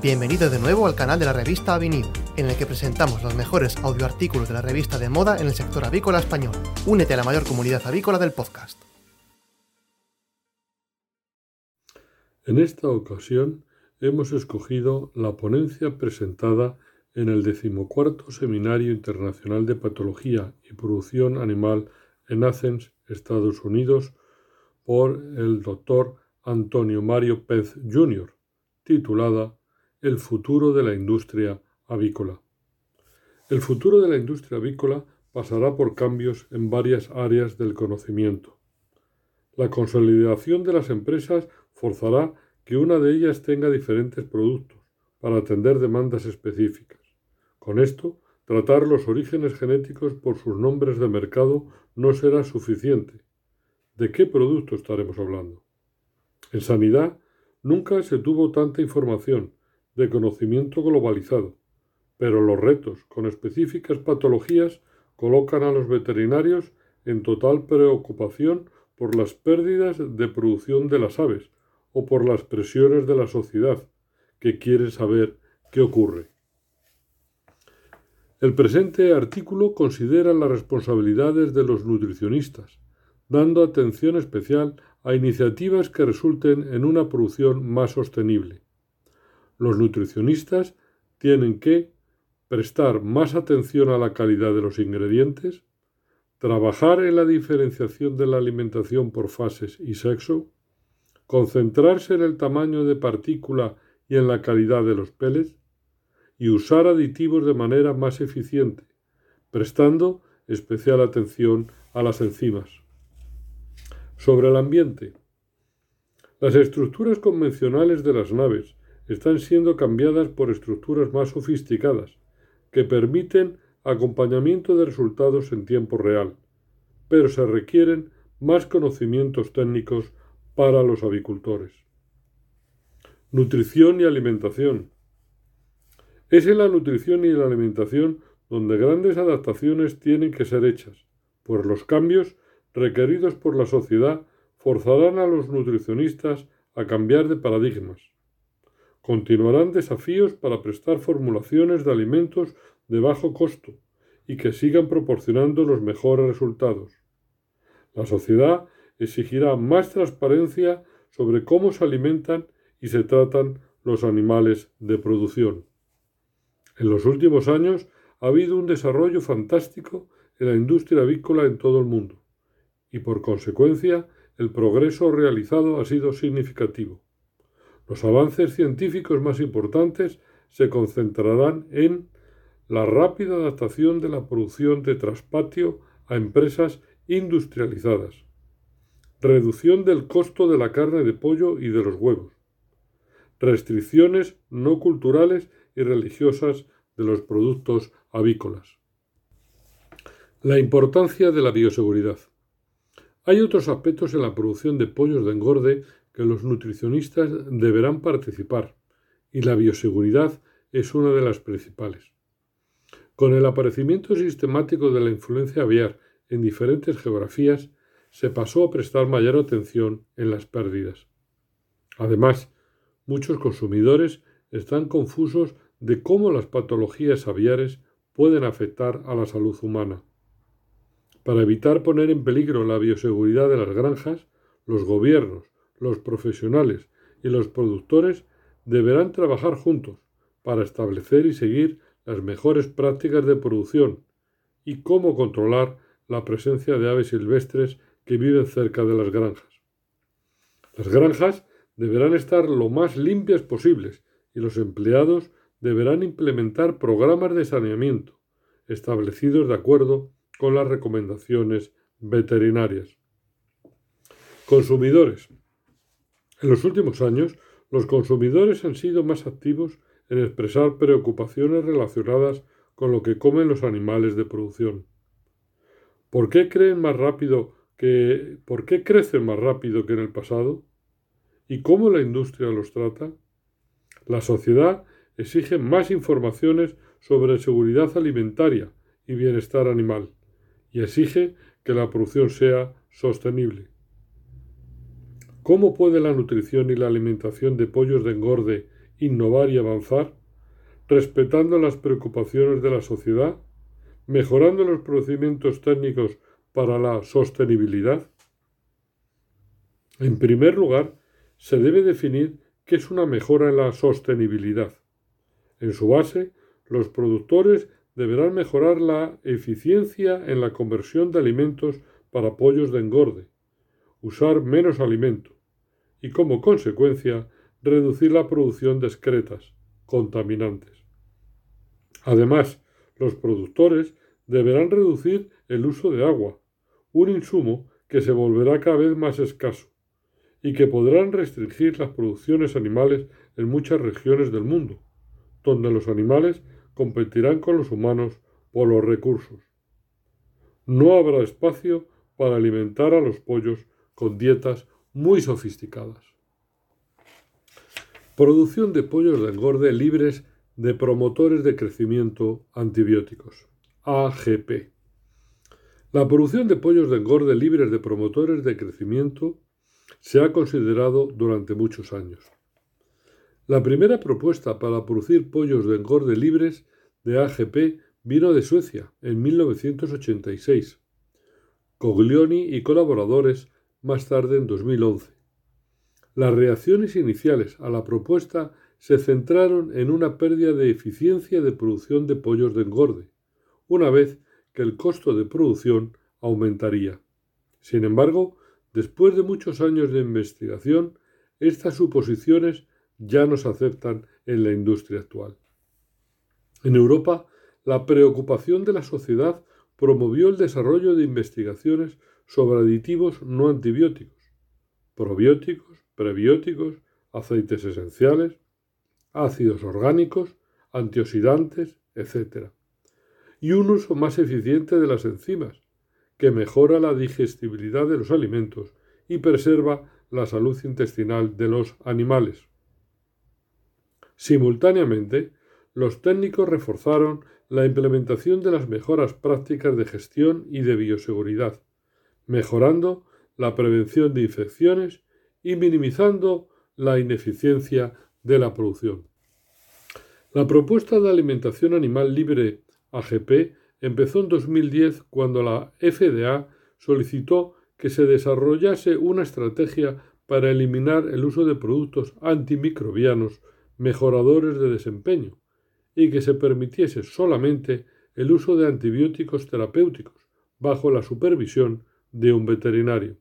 Bienvenido de nuevo al canal de la revista Avenida, en el que presentamos los mejores audioartículos de la revista de moda en el sector avícola español. Únete a la mayor comunidad avícola del podcast. En esta ocasión hemos escogido la ponencia presentada en el decimocuarto Seminario Internacional de Patología y Producción Animal en Athens, Estados Unidos, por el doctor Antonio Mario Pez Jr., titulada El futuro de la industria avícola. El futuro de la industria avícola pasará por cambios en varias áreas del conocimiento. La consolidación de las empresas forzará que una de ellas tenga diferentes productos para atender demandas específicas. Con esto, tratar los orígenes genéticos por sus nombres de mercado no será suficiente. ¿De qué producto estaremos hablando? En sanidad, nunca se tuvo tanta información, de conocimiento globalizado, pero los retos con específicas patologías colocan a los veterinarios en total preocupación por las pérdidas de producción de las aves o por las presiones de la sociedad, que quiere saber qué ocurre. El presente artículo considera las responsabilidades de los nutricionistas, dando atención especial a iniciativas que resulten en una producción más sostenible. Los nutricionistas tienen que prestar más atención a la calidad de los ingredientes, trabajar en la diferenciación de la alimentación por fases y sexo, concentrarse en el tamaño de partícula y en la calidad de los peles, y usar aditivos de manera más eficiente, prestando especial atención a las enzimas. Sobre el ambiente. Las estructuras convencionales de las naves están siendo cambiadas por estructuras más sofisticadas, que permiten acompañamiento de resultados en tiempo real, pero se requieren más conocimientos técnicos para los avicultores. Nutrición y alimentación. Es en la nutrición y la alimentación donde grandes adaptaciones tienen que ser hechas, pues los cambios requeridos por la sociedad forzarán a los nutricionistas a cambiar de paradigmas. Continuarán desafíos para prestar formulaciones de alimentos de bajo costo y que sigan proporcionando los mejores resultados. La sociedad exigirá más transparencia sobre cómo se alimentan y se tratan los animales de producción. En los últimos años ha habido un desarrollo fantástico en la industria avícola en todo el mundo y por consecuencia el progreso realizado ha sido significativo. Los avances científicos más importantes se concentrarán en la rápida adaptación de la producción de traspatio a empresas industrializadas, reducción del costo de la carne de pollo y de los huevos, restricciones no culturales y religiosas de los productos avícolas. La importancia de la bioseguridad. Hay otros aspectos en la producción de pollos de engorde que los nutricionistas deberán participar, y la bioseguridad es una de las principales. Con el aparecimiento sistemático de la influencia aviar en diferentes geografías, se pasó a prestar mayor atención en las pérdidas. Además, muchos consumidores están confusos de cómo las patologías aviares pueden afectar a la salud humana. Para evitar poner en peligro la bioseguridad de las granjas, los gobiernos, los profesionales y los productores deberán trabajar juntos para establecer y seguir las mejores prácticas de producción y cómo controlar la presencia de aves silvestres que viven cerca de las granjas. Las granjas deberán estar lo más limpias posibles y los empleados deberán implementar programas de saneamiento establecidos de acuerdo con las recomendaciones veterinarias. Consumidores. En los últimos años, los consumidores han sido más activos en expresar preocupaciones relacionadas con lo que comen los animales de producción. ¿Por qué creen más rápido que crecen más rápido que en el pasado? ¿Y cómo la industria los trata? La sociedad exige más informaciones sobre seguridad alimentaria y bienestar animal y exige que la producción sea sostenible. ¿Cómo puede la nutrición y la alimentación de pollos de engorde innovar y avanzar, respetando las preocupaciones de la sociedad, mejorando los procedimientos técnicos para la sostenibilidad? En primer lugar, se debe definir qué es una mejora en la sostenibilidad. En su base, los productores deberán mejorar la eficiencia en la conversión de alimentos para pollos de engorde, usar menos alimento y, como consecuencia, reducir la producción de excretas contaminantes. Además, los productores deberán reducir el uso de agua, un insumo que se volverá cada vez más escaso, y que podrán restringir las producciones animales en muchas regiones del mundo, donde los animales competirán con los humanos por los recursos. No habrá espacio para alimentar a los pollos con dietas muy sofisticadas. Producción de pollos de engorde libres de promotores de crecimiento antibióticos. AGP. La producción de pollos de engorde libres de promotores de crecimiento se ha considerado durante muchos años. La primera propuesta para producir pollos de engorde libres de AGP vino de Suecia en 1986. Coglioni y colaboradores más tarde en 2011. Las reacciones iniciales a la propuesta se centraron en una pérdida de eficiencia de producción de pollos de engorde, una vez que el costo de producción aumentaría. Sin embargo, después de muchos años de investigación, estas suposiciones ya no se aceptan en la industria actual. En Europa, la preocupación de la sociedad promovió el desarrollo de investigaciones sobre aditivos no antibióticos, probióticos, prebióticos, aceites esenciales, ácidos orgánicos, antioxidantes, etc. Y un uso más eficiente de las enzimas, que mejora la digestibilidad de los alimentos y preserva la salud intestinal de los animales. Simultáneamente, los técnicos reforzaron la implementación de las mejoras prácticas de gestión y de bioseguridad, mejorando la prevención de infecciones y minimizando la ineficiencia de la producción. La propuesta de alimentación animal libre AGP empezó en 2010 cuando la FDA solicitó que se desarrollase una estrategia para eliminar el uso de productos antimicrobianos mejoradores de desempeño y que se permitiese solamente el uso de antibióticos terapéuticos bajo la supervisión de un veterinario.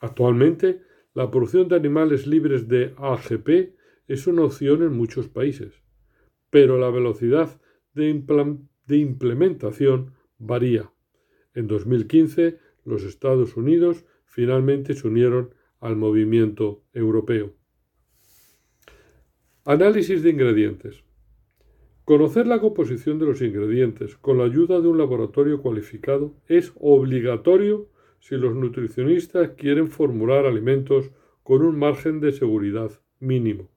Actualmente, la producción de animales libres de AGP es una opción en muchos países, pero la velocidad de, de implementación varía. En 2015, los Estados Unidos finalmente se unieron al movimiento europeo. Análisis de ingredientes. Conocer la composición de los ingredientes con la ayuda de un laboratorio cualificado es obligatorio si los nutricionistas quieren formular alimentos con un margen de seguridad mínimo.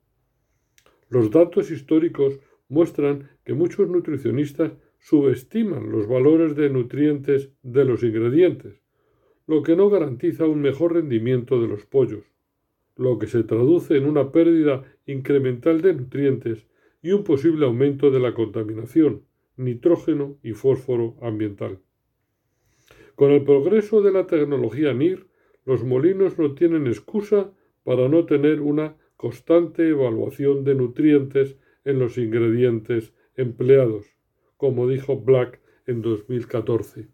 Los datos históricos muestran que muchos nutricionistas subestiman los valores de nutrientes de los ingredientes, lo que no garantiza un mejor rendimiento de los pollos, lo que se traduce en una pérdida incremental de nutrientes y un posible aumento de la contaminación, nitrógeno y fósforo ambiental. Con el progreso de la tecnología NIR, los molinos no tienen excusa para no tener una constante evaluación de nutrientes en los ingredientes empleados, como dijo Black en 2014.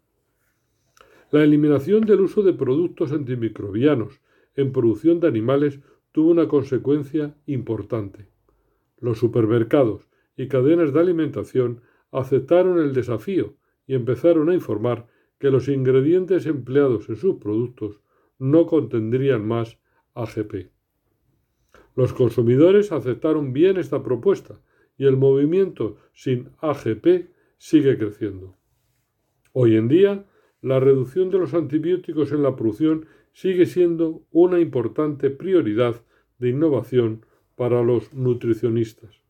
La eliminación del uso de productos antimicrobianos en producción de animales tuvo una consecuencia importante. Los supermercados y cadenas de alimentación aceptaron el desafío y empezaron a informar que los ingredientes empleados en sus productos no contendrían más AGP. Los consumidores aceptaron bien esta propuesta y el movimiento sin AGP sigue creciendo. Hoy en día, la reducción de los antibióticos en la producción sigue siendo una importante prioridad de innovación para los nutricionistas.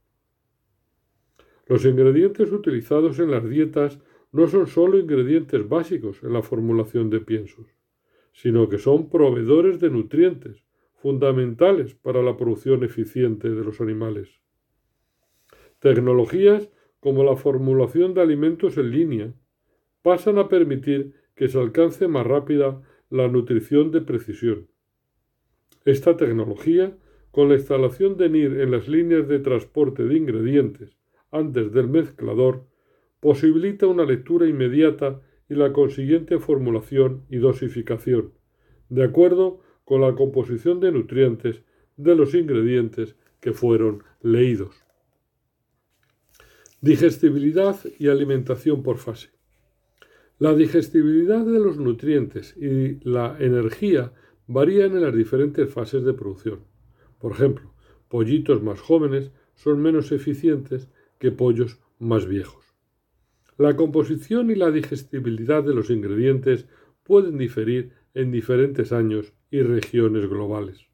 Los ingredientes utilizados en las dietas no son solo ingredientes básicos en la formulación de piensos, sino que son proveedores de nutrientes fundamentales para la producción eficiente de los animales. Tecnologías como la formulación de alimentos en línea pasan a permitir que se alcance más rápida la nutrición de precisión. Esta tecnología, con la instalación de NIR en las líneas de transporte de ingredientes antes del mezclador, posibilita una lectura inmediata y la consiguiente formulación y dosificación, de acuerdo con la composición de nutrientes de los ingredientes que fueron leídos. Digestibilidad y alimentación por fase. La digestibilidad de los nutrientes y la energía varían en las diferentes fases de producción. Por ejemplo, pollitos más jóvenes son menos eficientes que pollos más viejos. La composición y la digestibilidad de los ingredientes pueden diferir en diferentes años y regiones globales.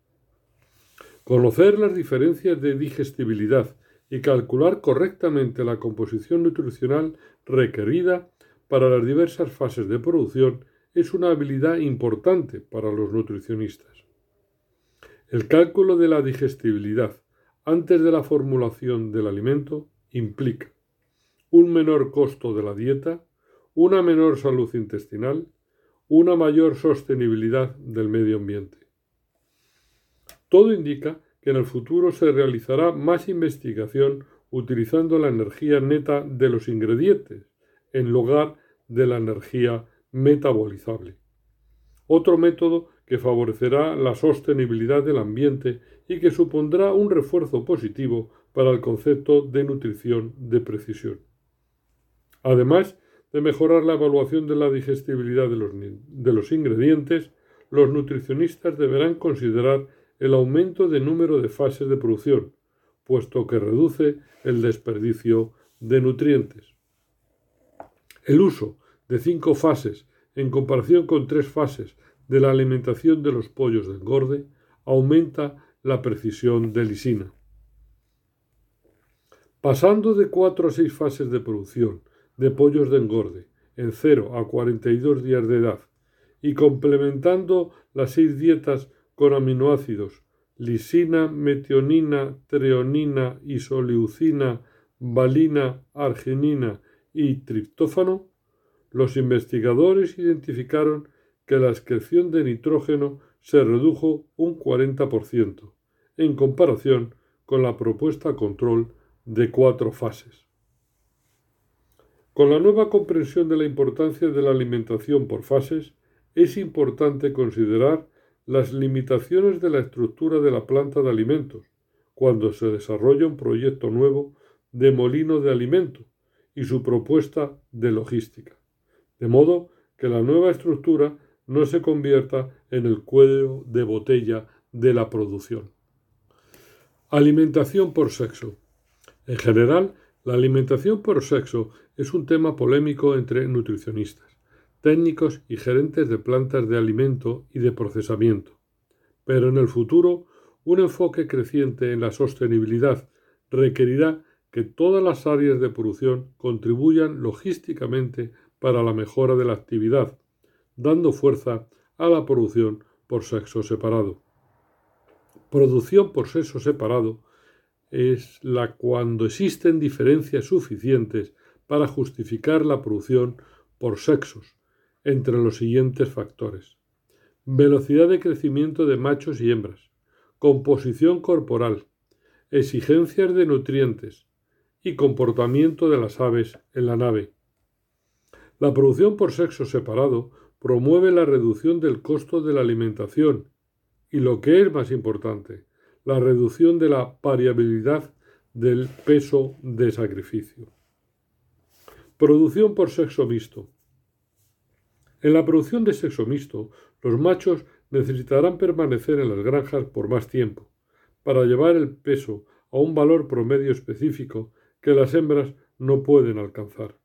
Conocer las diferencias de digestibilidad y calcular correctamente la composición nutricional requerida para las diversas fases de producción es una habilidad importante para los nutricionistas. El cálculo de la digestibilidad antes de la formulación del alimento implica un menor costo de la dieta, una menor salud intestinal, una mayor sostenibilidad del medio ambiente. Todo indica que en el futuro se realizará más investigación utilizando la energía neta de los ingredientes en lugar de la energía metabolizable. Otro método que favorecerá la sostenibilidad del ambiente y que supondrá un refuerzo positivo para el concepto de nutrición de precisión. Además de mejorar la evaluación de la digestibilidad de los, de los ingredientes, los nutricionistas deberán considerar el aumento de número de fases de producción, puesto que reduce el desperdicio de nutrientes. El uso de cinco fases en comparación con tres fases de la alimentación de los pollos de engorde aumenta la precisión de lisina. Pasando de cuatro a seis fases de producción de pollos de engorde en 0 a 42 días de edad y complementando las seis dietas con aminoácidos lisina, metionina, treonina, isoleucina, valina, arginina y triptófano, los investigadores identificaron que la excreción de nitrógeno se redujo un 40% en comparación con la propuesta control de cuatro fases. Con la nueva comprensión de la importancia de la alimentación por fases, es importante considerar las limitaciones de la estructura de la planta de alimentos cuando se desarrolla un proyecto nuevo de molino de alimento y su propuesta de logística, de modo que la nueva estructura no se convierta en el cuello de botella de la producción. Alimentación por sexo. En general, la alimentación por sexo es un tema polémico entre nutricionistas técnicos y gerentes de plantas de alimento y de procesamiento. Pero en el futuro, un enfoque creciente en la sostenibilidad requerirá que todas las áreas de producción contribuyan logísticamente para la mejora de la actividad, dando fuerza a la producción por sexo separado. Producción por sexo separado es la cuando existen diferencias suficientes para justificar la producción por sexos, entre los siguientes factores. Velocidad de crecimiento de machos y hembras, composición corporal, exigencias de nutrientes y comportamiento de las aves en la nave. La producción por sexo separado promueve la reducción del costo de la alimentación y, lo que es más importante, la reducción de la variabilidad del peso de sacrificio. Producción por sexo mixto. En la producción de sexo mixto, los machos necesitarán permanecer en las granjas por más tiempo, para llevar el peso a un valor promedio específico que las hembras no pueden alcanzar.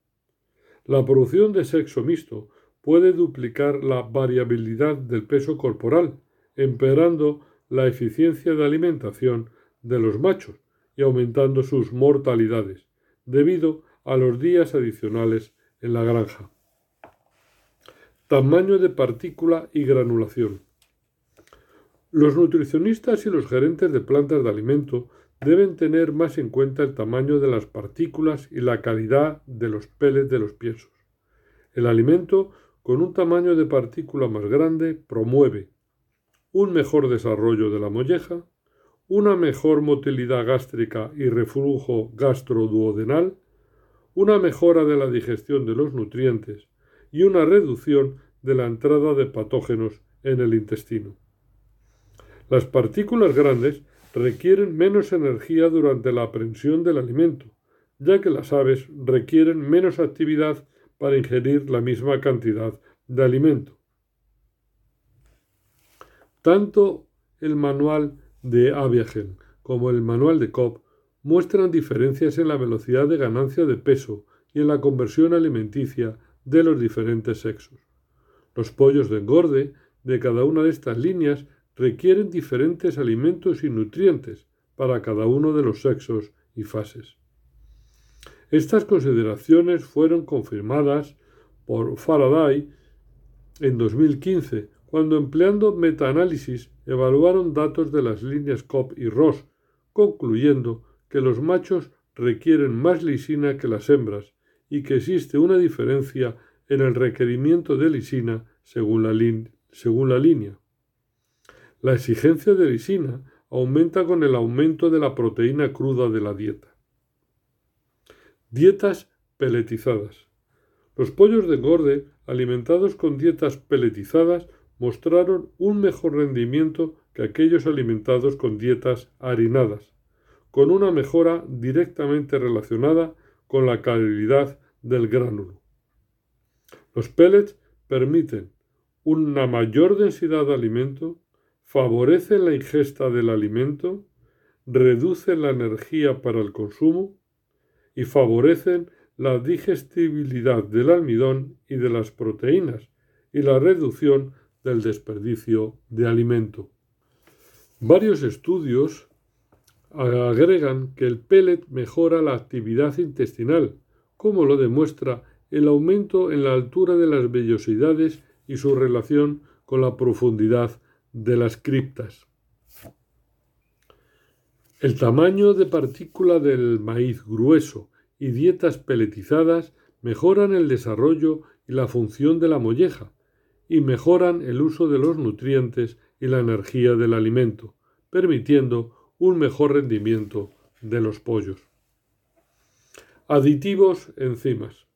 La producción de sexo mixto puede duplicar la variabilidad del peso corporal, empeorando la eficiencia de alimentación de los machos y aumentando sus mortalidades, debido a los días adicionales en la granja. Tamaño de partícula y granulación. Los nutricionistas y los gerentes de plantas de alimento deben tener más en cuenta el tamaño de las partículas y la calidad de los pellets de los piensos. El alimento con un tamaño de partícula más grande promueve un mejor desarrollo de la molleja, una mejor motilidad gástrica y reflujo gastroduodenal, una mejora de la digestión de los nutrientes y una reducción de la entrada de patógenos en el intestino. Las partículas grandes requieren menos energía durante la aprensión del alimento, ya que las aves requieren menos actividad para ingerir la misma cantidad de alimento. Tanto el manual de Aviagen como el manual de Cobb muestran diferencias en la velocidad de ganancia de peso y en la conversión alimenticia de los diferentes sexos. Los pollos de engorde de cada una de estas líneas requieren diferentes alimentos y nutrientes para cada uno de los sexos y fases. Estas consideraciones fueron confirmadas por Faraday en 2015, cuando empleando metaanálisis evaluaron datos de las líneas Cobb y Ross, concluyendo que los machos requieren más lisina que las hembras y que existe una diferencia en el requerimiento de lisina según la línea. La exigencia de lisina aumenta con el aumento de la proteína cruda de la dieta. Dietas peletizadas. Los pollos de engorde alimentados con dietas peletizadas mostraron un mejor rendimiento que aquellos alimentados con dietas harinadas, con una mejora directamente relacionada con la calidad del gránulo. Los pellets permiten una mayor densidad de alimento, favorecen la ingesta del alimento, reducen la energía para el consumo y favorecen la digestibilidad del almidón y de las proteínas y la reducción del desperdicio de alimento. Varios estudios agregan que el pellet mejora la actividad intestinal, como lo demuestra el aumento en la altura de las vellosidades y su relación con la profundidad de las criptas. El tamaño de partícula del maíz grueso y dietas peletizadas mejoran el desarrollo y la función de la molleja y mejoran el uso de los nutrientes y la energía del alimento, permitiendo un mejor rendimiento de los pollos. Aditivos enzimas.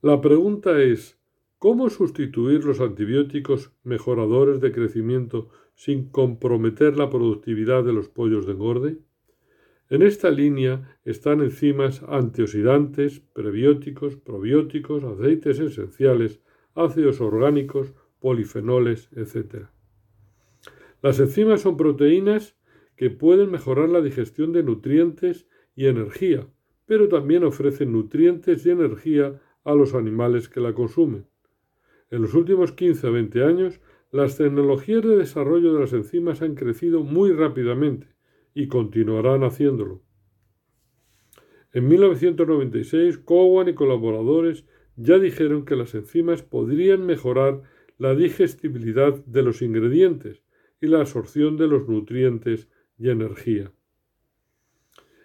La pregunta es, ¿cómo sustituir los antibióticos mejoradores de crecimiento sin comprometer la productividad de los pollos de engorde? En esta línea están enzimas antioxidantes, prebióticos, probióticos, aceites esenciales, ácidos orgánicos, polifenoles, etc. Las enzimas son proteínas que pueden mejorar la digestión de nutrientes y energía, pero también ofrecen nutrientes y energía a los animales que la consumen. En los últimos 15 o 20 años, las tecnologías de desarrollo de las enzimas han crecido muy rápidamente y continuarán haciéndolo. En 1996, Cowan y colaboradores ya dijeron que las enzimas podrían mejorar la digestibilidad de los ingredientes y la absorción de los nutrientes y energía.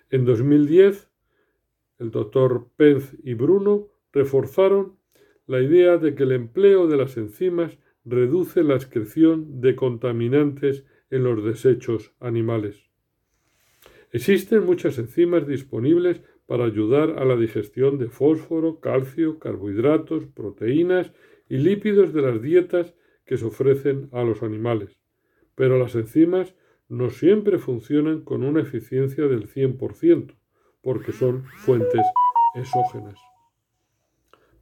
En 2010, el doctor Penz y Bruno reforzaron la idea de que el empleo de las enzimas reduce la excreción de contaminantes en los desechos animales. Existen muchas enzimas disponibles para ayudar a la digestión de fósforo, calcio, carbohidratos, proteínas y lípidos de las dietas que se ofrecen a los animales. Pero las enzimas no siempre funcionan con una eficiencia del 100%, porque son fuentes exógenas.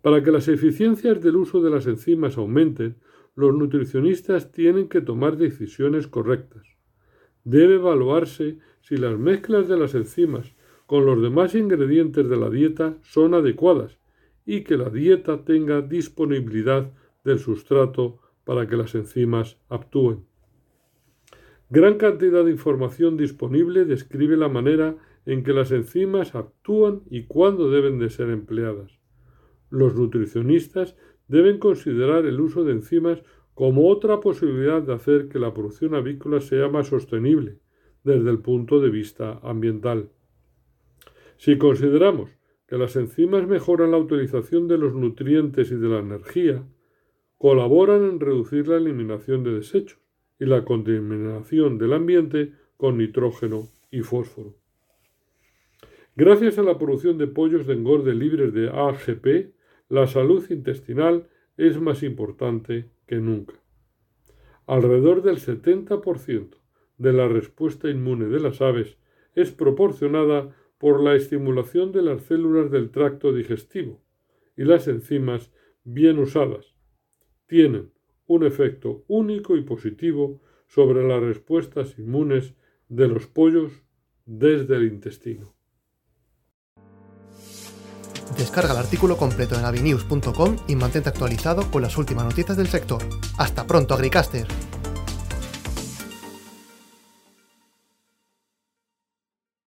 Para que las eficiencias del uso de las enzimas aumenten, los nutricionistas tienen que tomar decisiones correctas. Debe evaluarse si las mezclas de las enzimas con los demás ingredientes de la dieta son adecuadas y que la dieta tenga disponibilidad del sustrato para que las enzimas actúen. Gran cantidad de información disponible describe la manera en que las enzimas actúan y cuándo deben de ser empleadas. Los nutricionistas deben considerar el uso de enzimas como otra posibilidad de hacer que la producción avícola sea más sostenible, desde el punto de vista ambiental. Si consideramos que las enzimas mejoran la utilización de los nutrientes y de la energía, colaboran en reducir la eliminación de desechos y la contaminación del ambiente con nitrógeno y fósforo. Gracias a la producción de pollos de engorde libres de AGP, la salud intestinal es más importante que nunca. Alrededor del 70% de la respuesta inmune de las aves es proporcionada por la estimulación de las células del tracto digestivo y las enzimas bien usadas tienen un efecto único y positivo sobre las respuestas inmunes de los pollos desde el intestino. Descarga el artículo completo en avinews.com y mantente actualizado con las últimas noticias del sector. Hasta pronto, Agricaster.